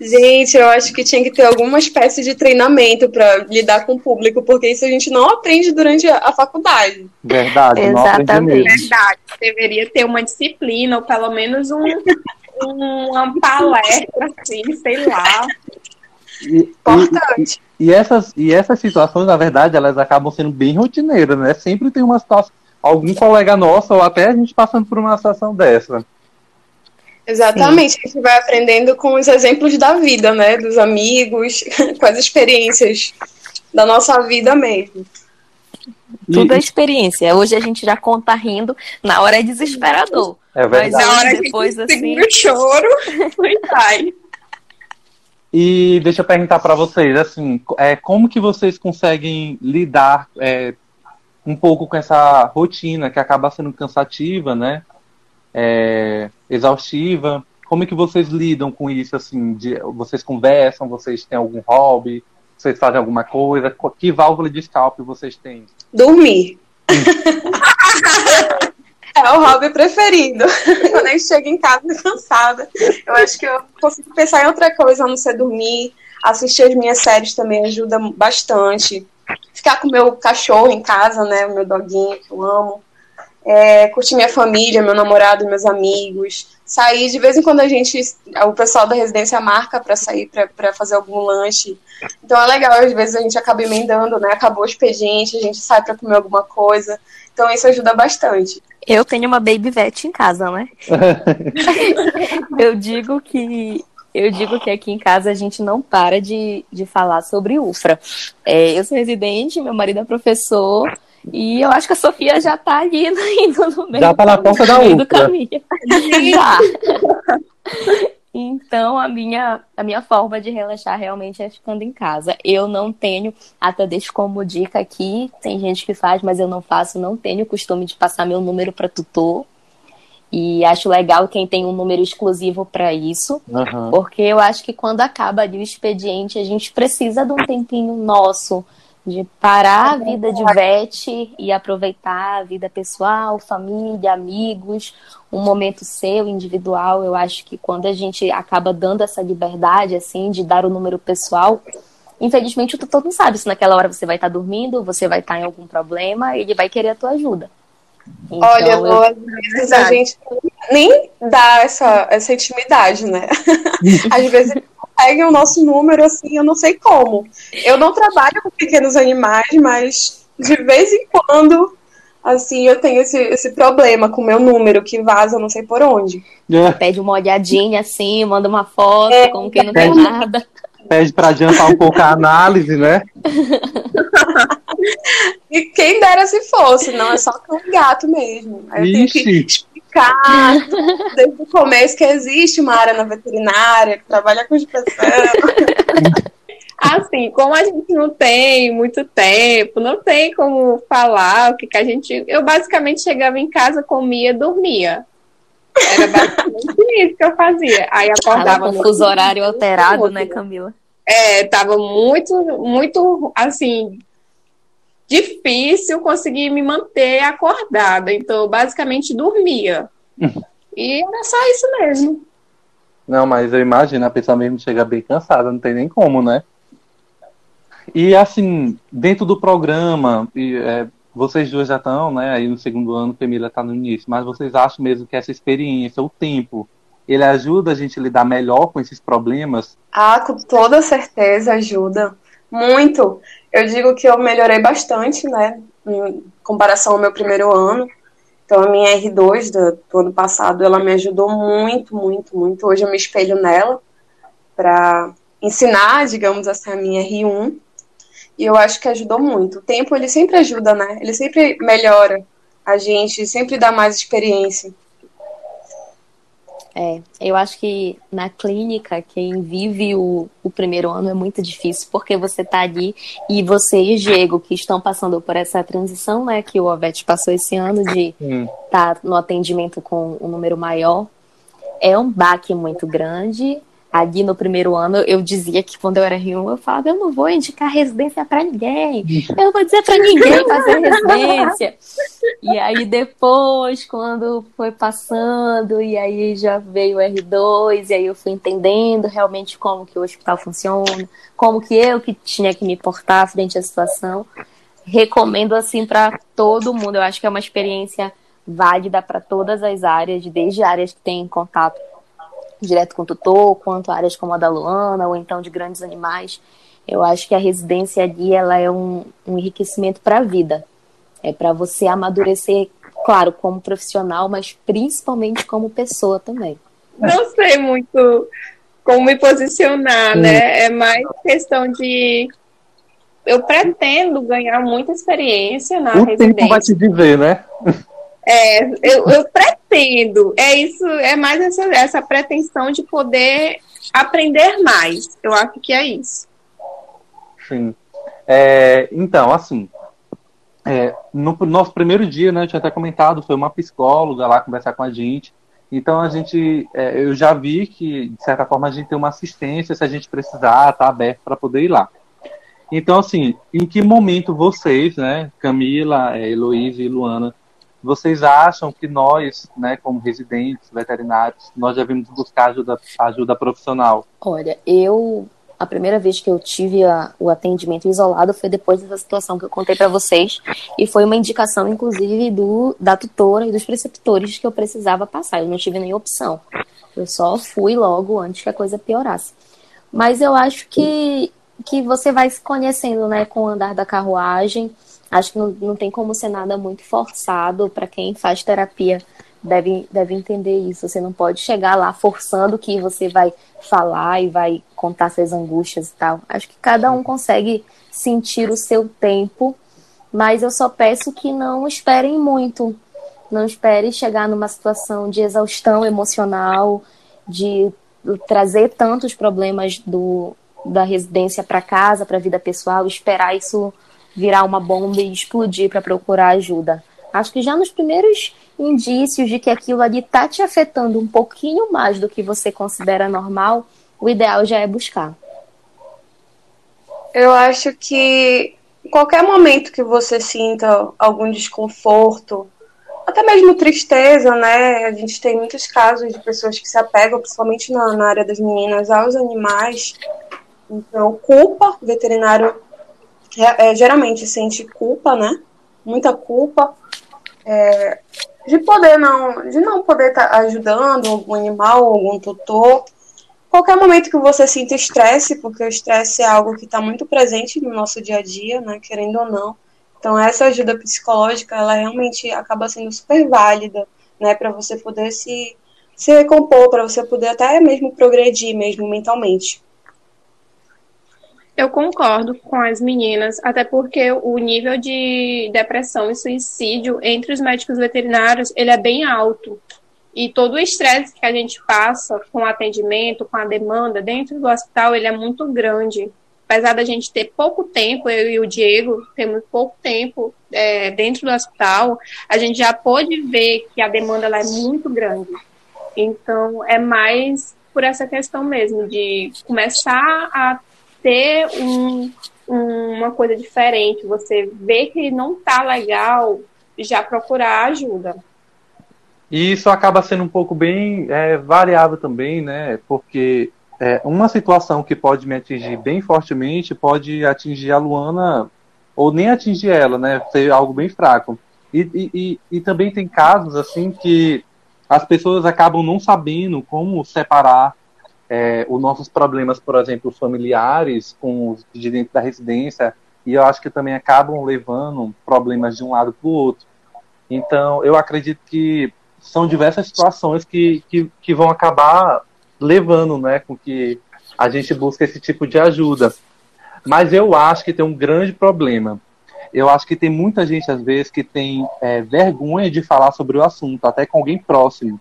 Gente, eu acho que tinha que ter alguma espécie de treinamento para lidar com o público, porque isso a gente não aprende durante a, faculdade. Verdade, Exatamente. Verdade. Deveria ter uma disciplina, ou pelo menos um, um uma palestra, assim, sei lá. E, Importante. E, e, essas, e essas situações, na verdade, elas acabam sendo bem rotineiras, né? Sempre tem uma situação, algum colega nosso, ou até a gente passando por uma situação dessa. Exatamente, Sim. a gente vai aprendendo com os exemplos da vida, né? Dos amigos, com as experiências da nossa vida mesmo. Tudo é experiência. Hoje a gente já conta rindo, na hora é desesperador. É verdade. Mas na hora depois a gente assim. o choro, foi sai. E deixa eu perguntar para vocês, assim, é, como que vocês conseguem lidar é, um pouco com essa rotina que acaba sendo cansativa, né? É, exaustiva. Como é que vocês lidam com isso? Assim, de, vocês conversam? Vocês têm algum hobby? Vocês fazem alguma coisa? Que válvula de escape vocês têm? Dormir. é o hobby preferido. Quando a gente chega em casa cansada, eu acho que eu consigo pensar em outra coisa a não ser dormir. Assistir as minhas séries também ajuda bastante. Ficar com o meu cachorro em casa, né? O meu doguinho, que eu amo é, curtir minha família, meu namorado, meus amigos, sair de vez em quando a gente, o pessoal da residência marca para sair para fazer algum lanche. Então é legal, às vezes a gente acaba emendando, né? Acabou o expediente, a gente sai para comer alguma coisa. Então isso ajuda bastante. Eu tenho uma baby vet em casa, né? eu digo que eu digo que aqui em casa a gente não para de, de falar sobre UFRA. É, eu sou residente, meu marido é professor, e eu acho que a Sofia já tá ali indo no meio, já tá na ponta da do caminho. já. Então, a minha, a minha forma de relaxar realmente é ficando em casa. Eu não tenho, até deixo como dica aqui, tem gente que faz, mas eu não faço, não tenho o costume de passar meu número para tutor. E acho legal quem tem um número exclusivo para isso, uhum. porque eu acho que quando acaba ali o expediente, a gente precisa de um tempinho nosso de parar a vida de vete e aproveitar a vida pessoal, família, amigos, um momento seu, individual. Eu acho que quando a gente acaba dando essa liberdade, assim, de dar o número pessoal, infelizmente o tutor não sabe se naquela hora você vai estar dormindo, você vai estar em algum problema, ele vai querer a tua ajuda. Então, Olha, eu... às vezes a gente nem dá essa, essa intimidade, né? às vezes conseguem o nosso número, assim, eu não sei como. Eu não trabalho com pequenos animais, mas de vez em quando, assim, eu tenho esse, esse problema com o meu número que vaza não sei por onde. É. Pede uma olhadinha assim, manda uma foto, é, como que não tem nada. Pede para adiantar um pouco a análise, né? e quem dera se fosse, não, é só com gato mesmo. Aí eu Ixi. tenho que explicar desde o começo que existe uma área na veterinária que trabalha com expressão. Assim, como a gente não tem muito tempo, não tem como falar o que, que a gente. Eu basicamente chegava em casa, comia, dormia. Era basicamente isso que eu fazia. Aí acordava. Com fuso horário alterado, né, Camila? É, tava muito, muito, assim, difícil conseguir me manter acordada. Então, eu basicamente dormia. e era só isso mesmo. Não, mas eu imagino, a pessoa mesmo chega bem cansada, não tem nem como, né? E assim, dentro do programa, e, é, vocês duas já estão, né, aí no segundo ano, Camila está no início, mas vocês acham mesmo que essa experiência, o tempo, ele ajuda a gente a lidar melhor com esses problemas? Ah, com toda certeza ajuda. Muito. Eu digo que eu melhorei bastante, né, em comparação ao meu primeiro ano. Então, a minha R2 do, do ano passado, ela me ajudou muito, muito, muito. Hoje eu me espelho nela para ensinar, digamos assim, a minha R1. E eu acho que ajudou muito. O tempo, ele sempre ajuda, né? Ele sempre melhora a gente, sempre dá mais experiência. É, eu acho que na clínica, quem vive o, o primeiro ano é muito difícil, porque você tá ali e você e Diego, que estão passando por essa transição, né, que o Ovete passou esse ano de estar tá no atendimento com um número maior, é um baque muito grande, ali no primeiro ano, eu dizia que quando eu era Rio, eu falava, eu não vou indicar residência para ninguém, eu não vou dizer para ninguém fazer residência. e aí depois, quando foi passando, e aí já veio o R2, e aí eu fui entendendo realmente como que o hospital funciona, como que eu que tinha que me portar frente à situação. Recomendo assim para todo mundo, eu acho que é uma experiência válida para todas as áreas, desde áreas que têm contato direto com o tutor, quanto áreas como a da Luana, ou então de grandes animais. Eu acho que a residência ali ela é um, um enriquecimento para a vida. É para você amadurecer, claro, como profissional, mas principalmente como pessoa também. Não sei muito como me posicionar, né? É mais questão de eu pretendo ganhar muita experiência na o residência. Tempo vai te dizer, né? É, eu, eu pretendo. É isso, é mais essa, essa pretensão de poder aprender mais. Eu acho que é isso. Sim. É, então, assim, é, no nosso primeiro dia, né, eu tinha até comentado, foi uma psicóloga lá conversar com a gente. Então a gente, é, eu já vi que de certa forma a gente tem uma assistência se a gente precisar, tá aberto para poder ir lá. Então assim, em que momento vocês, né, Camila, é, Heloísa e Luana, vocês acham que nós, né, como residentes veterinários, nós devemos buscar ajuda, ajuda profissional? Olha, eu a primeira vez que eu tive a, o atendimento isolado foi depois dessa situação que eu contei para vocês e foi uma indicação, inclusive, do da tutora e dos preceptores que eu precisava passar. Eu não tive nem opção. Eu só fui logo antes que a coisa piorasse. Mas eu acho que que você vai se conhecendo, né, com o andar da carruagem Acho que não, não tem como ser nada muito forçado para quem faz terapia. Deve, deve entender isso. Você não pode chegar lá forçando que você vai falar e vai contar suas angústias e tal. Acho que cada um consegue sentir o seu tempo, mas eu só peço que não esperem muito. Não esperem chegar numa situação de exaustão emocional, de trazer tantos problemas do, da residência para casa, para a vida pessoal, esperar isso virar uma bomba e explodir para procurar ajuda. Acho que já nos primeiros indícios de que aquilo ali está te afetando um pouquinho mais do que você considera normal, o ideal já é buscar. Eu acho que qualquer momento que você sinta algum desconforto, até mesmo tristeza, né? A gente tem muitos casos de pessoas que se apegam, principalmente na, na área das meninas, aos animais. Então, culpa, o veterinário é, é, geralmente sente culpa, né? Muita culpa é, de poder não, de não poder estar tá ajudando algum animal, algum tutor. Qualquer momento que você sinta estresse, porque o estresse é algo que está muito presente no nosso dia a dia, né? Querendo ou não. Então essa ajuda psicológica, ela realmente acaba sendo super válida, né? Para você poder se se recompor, para você poder até mesmo progredir mesmo mentalmente. Eu concordo com as meninas, até porque o nível de depressão e suicídio entre os médicos veterinários ele é bem alto. E todo o estresse que a gente passa com o atendimento, com a demanda dentro do hospital, ele é muito grande. Apesar da gente ter pouco tempo, eu e o Diego temos pouco tempo é, dentro do hospital, a gente já pôde ver que a demanda lá é muito grande. Então, é mais por essa questão mesmo, de começar a ter um, uma coisa diferente, você vê que não tá legal, já procurar ajuda. E isso acaba sendo um pouco bem é, variável também, né? Porque é, uma situação que pode me atingir bem fortemente pode atingir a Luana ou nem atingir ela, né? Ser algo bem fraco. E, e, e, e também tem casos assim que as pessoas acabam não sabendo como separar é, os nossos problemas, por exemplo, familiares com os de dentro da residência, e eu acho que também acabam levando problemas de um lado para o outro. Então, eu acredito que são diversas situações que, que, que vão acabar levando né, com que a gente busque esse tipo de ajuda. Mas eu acho que tem um grande problema. Eu acho que tem muita gente, às vezes, que tem é, vergonha de falar sobre o assunto, até com alguém próximo.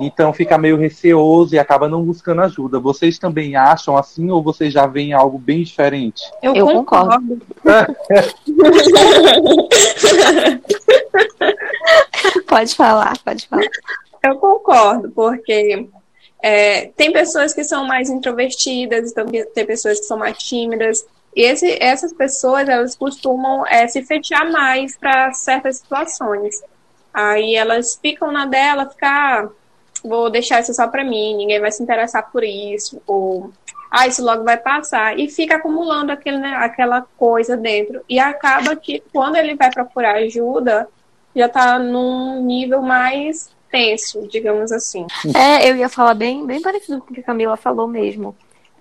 Então fica meio receoso e acaba não buscando ajuda. Vocês também acham assim ou vocês já veem algo bem diferente? Eu, Eu concordo. pode falar, pode falar. Eu concordo, porque é, tem pessoas que são mais introvertidas, então tem pessoas que são mais tímidas. E esse, essas pessoas, elas costumam é, se fechar mais para certas situações. Aí elas ficam na dela, ficar vou deixar isso só para mim, ninguém vai se interessar por isso, ou ah, isso logo vai passar, e fica acumulando aquele, né, aquela coisa dentro, e acaba que quando ele vai procurar ajuda, já está num nível mais tenso, digamos assim. É, eu ia falar bem, bem parecido com o que a Camila falou mesmo.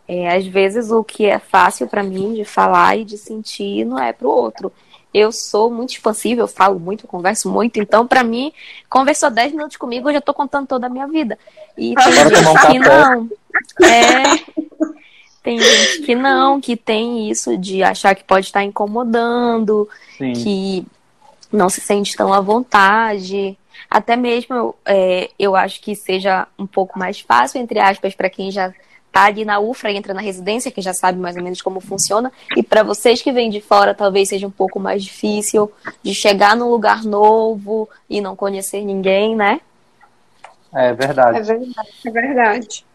É, às vezes o que é fácil para mim de falar e de sentir não é para o outro eu sou muito expansível, eu falo muito, converso muito, então para mim, conversou 10 minutos comigo, eu já tô contando toda a minha vida. E tem gente que não. É, tem gente que não, que tem isso de achar que pode estar incomodando, Sim. que não se sente tão à vontade. Até mesmo é, eu acho que seja um pouco mais fácil, entre aspas, para quem já tá ali na UFRA e entra na residência, que já sabe mais ou menos como funciona. E para vocês que vêm de fora, talvez seja um pouco mais difícil de chegar num lugar novo e não conhecer ninguém, né? É verdade. É verdade. É verdade.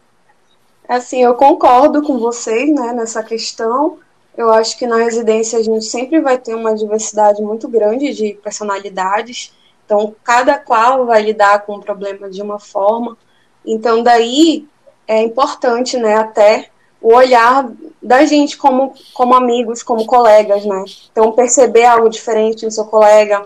Assim, eu concordo com vocês, né, nessa questão. Eu acho que na residência a gente sempre vai ter uma diversidade muito grande de personalidades. Então, cada qual vai lidar com o problema de uma forma. Então, daí é importante, né, até o olhar da gente como, como amigos, como colegas, né? Então, perceber algo diferente no seu colega,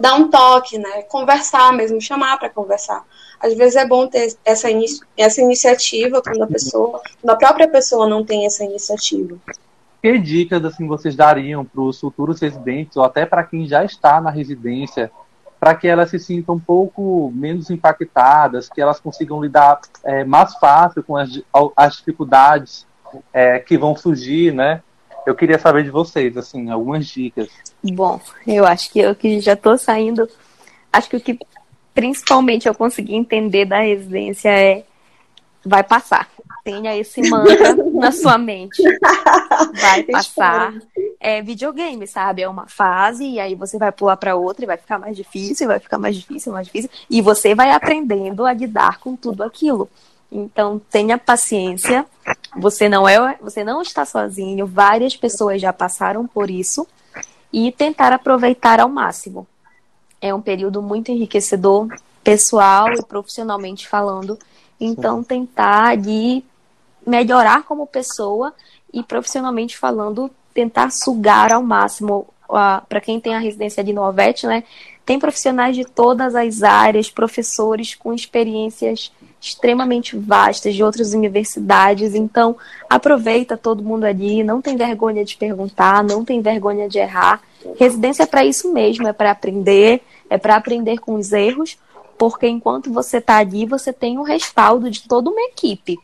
dar um toque, né? Conversar mesmo, chamar para conversar. Às vezes é bom ter essa, inici essa iniciativa quando a pessoa, quando a própria pessoa não tem essa iniciativa. Que dicas assim vocês dariam para os futuros residentes ou até para quem já está na residência para que elas se sintam um pouco menos impactadas, que elas consigam lidar é, mais fácil com as, as dificuldades é, que vão surgir, né? Eu queria saber de vocês, assim, algumas dicas. Bom, eu acho que eu que já estou saindo, acho que o que principalmente eu consegui entender da residência é vai passar. Tenha esse mantra na sua mente. Vai passar. É videogame, sabe? É uma fase e aí você vai pular para outra e vai ficar mais difícil, vai ficar mais difícil, mais difícil e você vai aprendendo a lidar com tudo aquilo. Então, tenha paciência. Você não é, você não está sozinho. Várias pessoas já passaram por isso e tentar aproveitar ao máximo. É um período muito enriquecedor, pessoal e profissionalmente falando. Então, tentar de melhorar como pessoa e profissionalmente falando, tentar sugar ao máximo. Para quem tem a residência de Novete, né? Tem profissionais de todas as áreas, professores com experiências extremamente vastas de outras universidades. Então, aproveita todo mundo ali, não tem vergonha de perguntar, não tem vergonha de errar. Residência é para isso mesmo, é para aprender, é para aprender com os erros, porque enquanto você está ali, você tem o respaldo de toda uma equipe.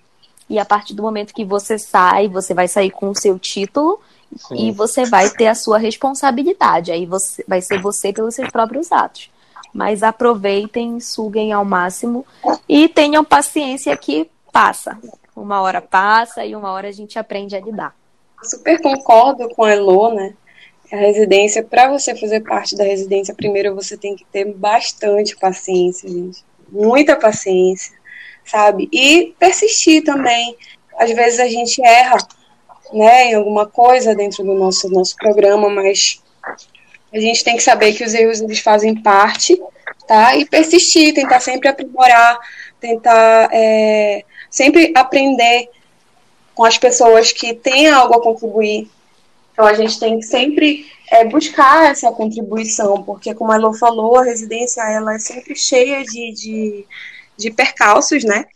E a partir do momento que você sai, você vai sair com o seu título Sim. e você vai ter a sua responsabilidade. Aí você vai ser você pelos seus próprios atos. Mas aproveitem, suguem ao máximo e tenham paciência que passa. Uma hora passa e uma hora a gente aprende a lidar. Super concordo com a Elo, né? A residência, para você fazer parte da residência, primeiro você tem que ter bastante paciência, gente. Muita paciência, sabe? E persistir também. Às vezes a gente erra, né, em alguma coisa dentro do nosso, nosso programa, mas a gente tem que saber que os erros eles fazem parte, tá? E persistir, tentar sempre aprimorar, tentar é, sempre aprender com as pessoas que têm algo a contribuir. Então a gente tem que sempre é, buscar essa contribuição, porque como a Elo falou, a residência ela é sempre cheia de, de, de percalços, né?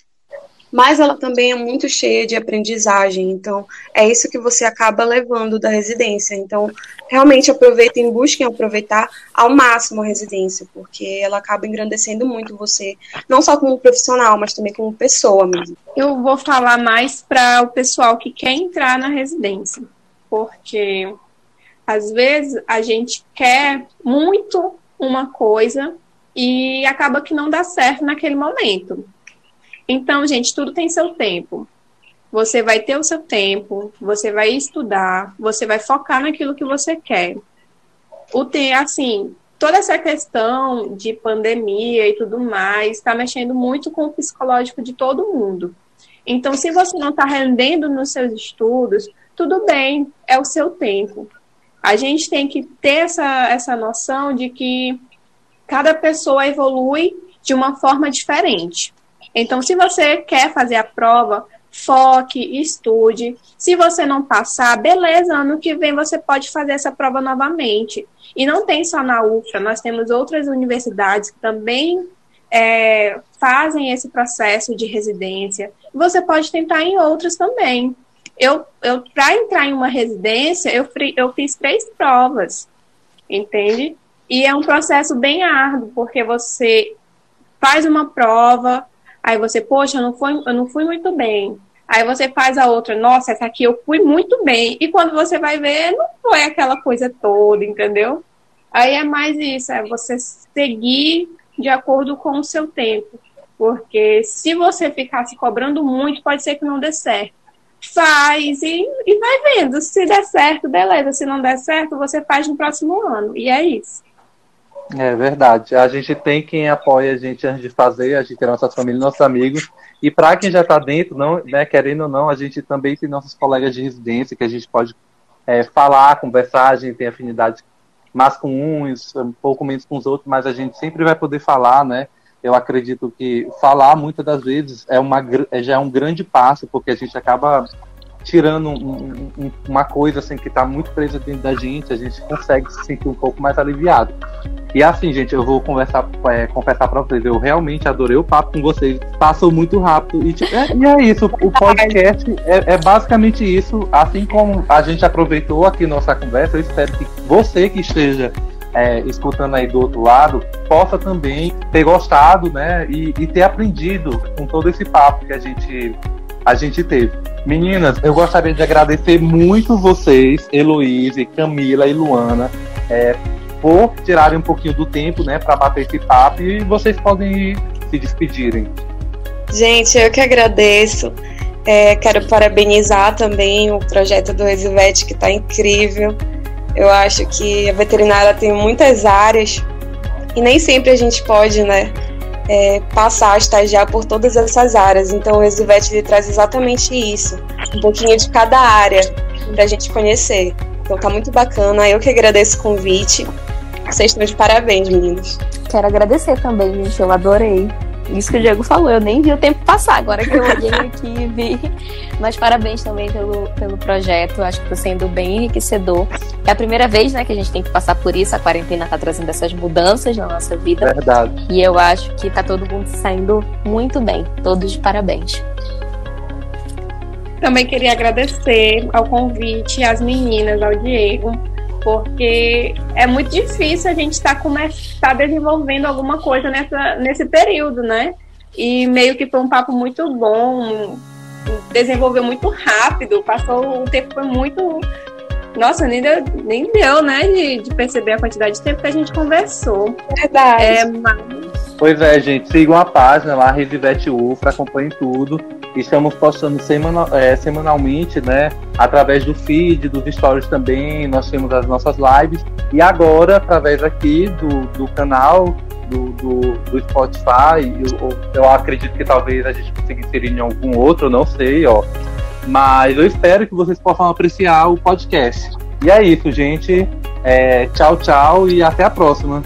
mas ela também é muito cheia de aprendizagem. Então, é isso que você acaba levando da residência. Então, realmente aproveitem, busquem aproveitar ao máximo a residência, porque ela acaba engrandecendo muito você, não só como profissional, mas também como pessoa mesmo. Eu vou falar mais para o pessoal que quer entrar na residência, porque às vezes a gente quer muito uma coisa e acaba que não dá certo naquele momento. Então, gente, tudo tem seu tempo. Você vai ter o seu tempo, você vai estudar, você vai focar naquilo que você quer. O ter, assim, toda essa questão de pandemia e tudo mais está mexendo muito com o psicológico de todo mundo. Então, se você não está rendendo nos seus estudos, tudo bem, é o seu tempo. A gente tem que ter essa, essa noção de que cada pessoa evolui de uma forma diferente. Então, se você quer fazer a prova, foque, estude. Se você não passar, beleza, ano que vem você pode fazer essa prova novamente. E não tem só na UFRA, nós temos outras universidades que também é, fazem esse processo de residência. Você pode tentar em outras também. Eu, eu para entrar em uma residência, eu, eu fiz três provas, entende? E é um processo bem árduo, porque você faz uma prova, Aí você, poxa, eu não fui, eu não fui muito bem. Aí você faz a outra, nossa, essa aqui eu fui muito bem. E quando você vai ver, não foi aquela coisa toda, entendeu? Aí é mais isso, é você seguir de acordo com o seu tempo. Porque se você ficar se cobrando muito, pode ser que não dê certo. Faz e, e vai vendo. Se der certo, beleza. Se não der certo, você faz no próximo ano. E é isso. É verdade. A gente tem quem apoia a gente antes de fazer, a gente tem nossas famílias, nossos amigos. E para quem já está dentro, não, né, querendo ou não, a gente também tem nossos colegas de residência que a gente pode é, falar, conversar, a gente tem afinidade mais com uns, um pouco menos com os outros, mas a gente sempre vai poder falar, né? Eu acredito que falar muitas das vezes é uma, é, já é um grande passo, porque a gente acaba tirando um, um, uma coisa assim que está muito presa dentro da gente, a gente consegue se sentir um pouco mais aliviado. E assim, gente, eu vou conversar, é, confessar pra vocês, eu realmente adorei o papo com vocês. Passou muito rápido. E, tipo, é, e é isso, o podcast é, é, basicamente isso. Assim como a gente aproveitou aqui nossa conversa, eu espero que você que esteja é, escutando aí do outro lado possa também ter gostado, né? E, e ter aprendido com todo esse papo que a gente, a gente teve. Meninas, eu gostaria de agradecer muito vocês, Heloíse, Camila e Luana, é, por tirarem um pouquinho do tempo, né, para bater esse papo e vocês podem ir se despedirem. Gente, eu que agradeço. É, quero parabenizar também o projeto do Exivete, que está incrível. Eu acho que a veterinária tem muitas áreas e nem sempre a gente pode, né, é, passar a estagiar por todas essas áreas. Então o Exivete ele traz exatamente isso, um pouquinho de cada área para a gente conhecer. Então tá muito bacana. Eu que agradeço o convite. Vocês estão de parabéns, meninos. Quero agradecer também, gente. Eu adorei. Isso que o Diego falou, eu nem vi o tempo passar, agora que eu olhei aqui e vi. Mas parabéns também pelo, pelo projeto, acho que está sendo bem enriquecedor. É a primeira vez né, que a gente tem que passar por isso, a quarentena está trazendo essas mudanças na nossa vida. Verdade. E eu acho que está todo mundo saindo muito bem, todos de parabéns. Também queria agradecer ao convite, às meninas, ao Diego, porque é muito difícil a gente estar tá, tá desenvolvendo alguma coisa nessa, nesse período, né? E meio que foi um papo muito bom, desenvolveu muito rápido, passou, o tempo foi muito. Nossa, nem deu, nem deu né, de, de perceber a quantidade de tempo que a gente conversou. Verdade. É, mas... Pois é, gente, sigam a página lá, Resivete Ufra, acompanhem tudo. Estamos postando semanal, é, semanalmente, né? Através do feed, dos stories também, nós temos as nossas lives. E agora, através aqui do, do canal, do, do, do Spotify, eu, eu acredito que talvez a gente consiga inserir em algum outro, não sei, ó. Mas eu espero que vocês possam apreciar o podcast. E é isso, gente. É, tchau, tchau e até a próxima.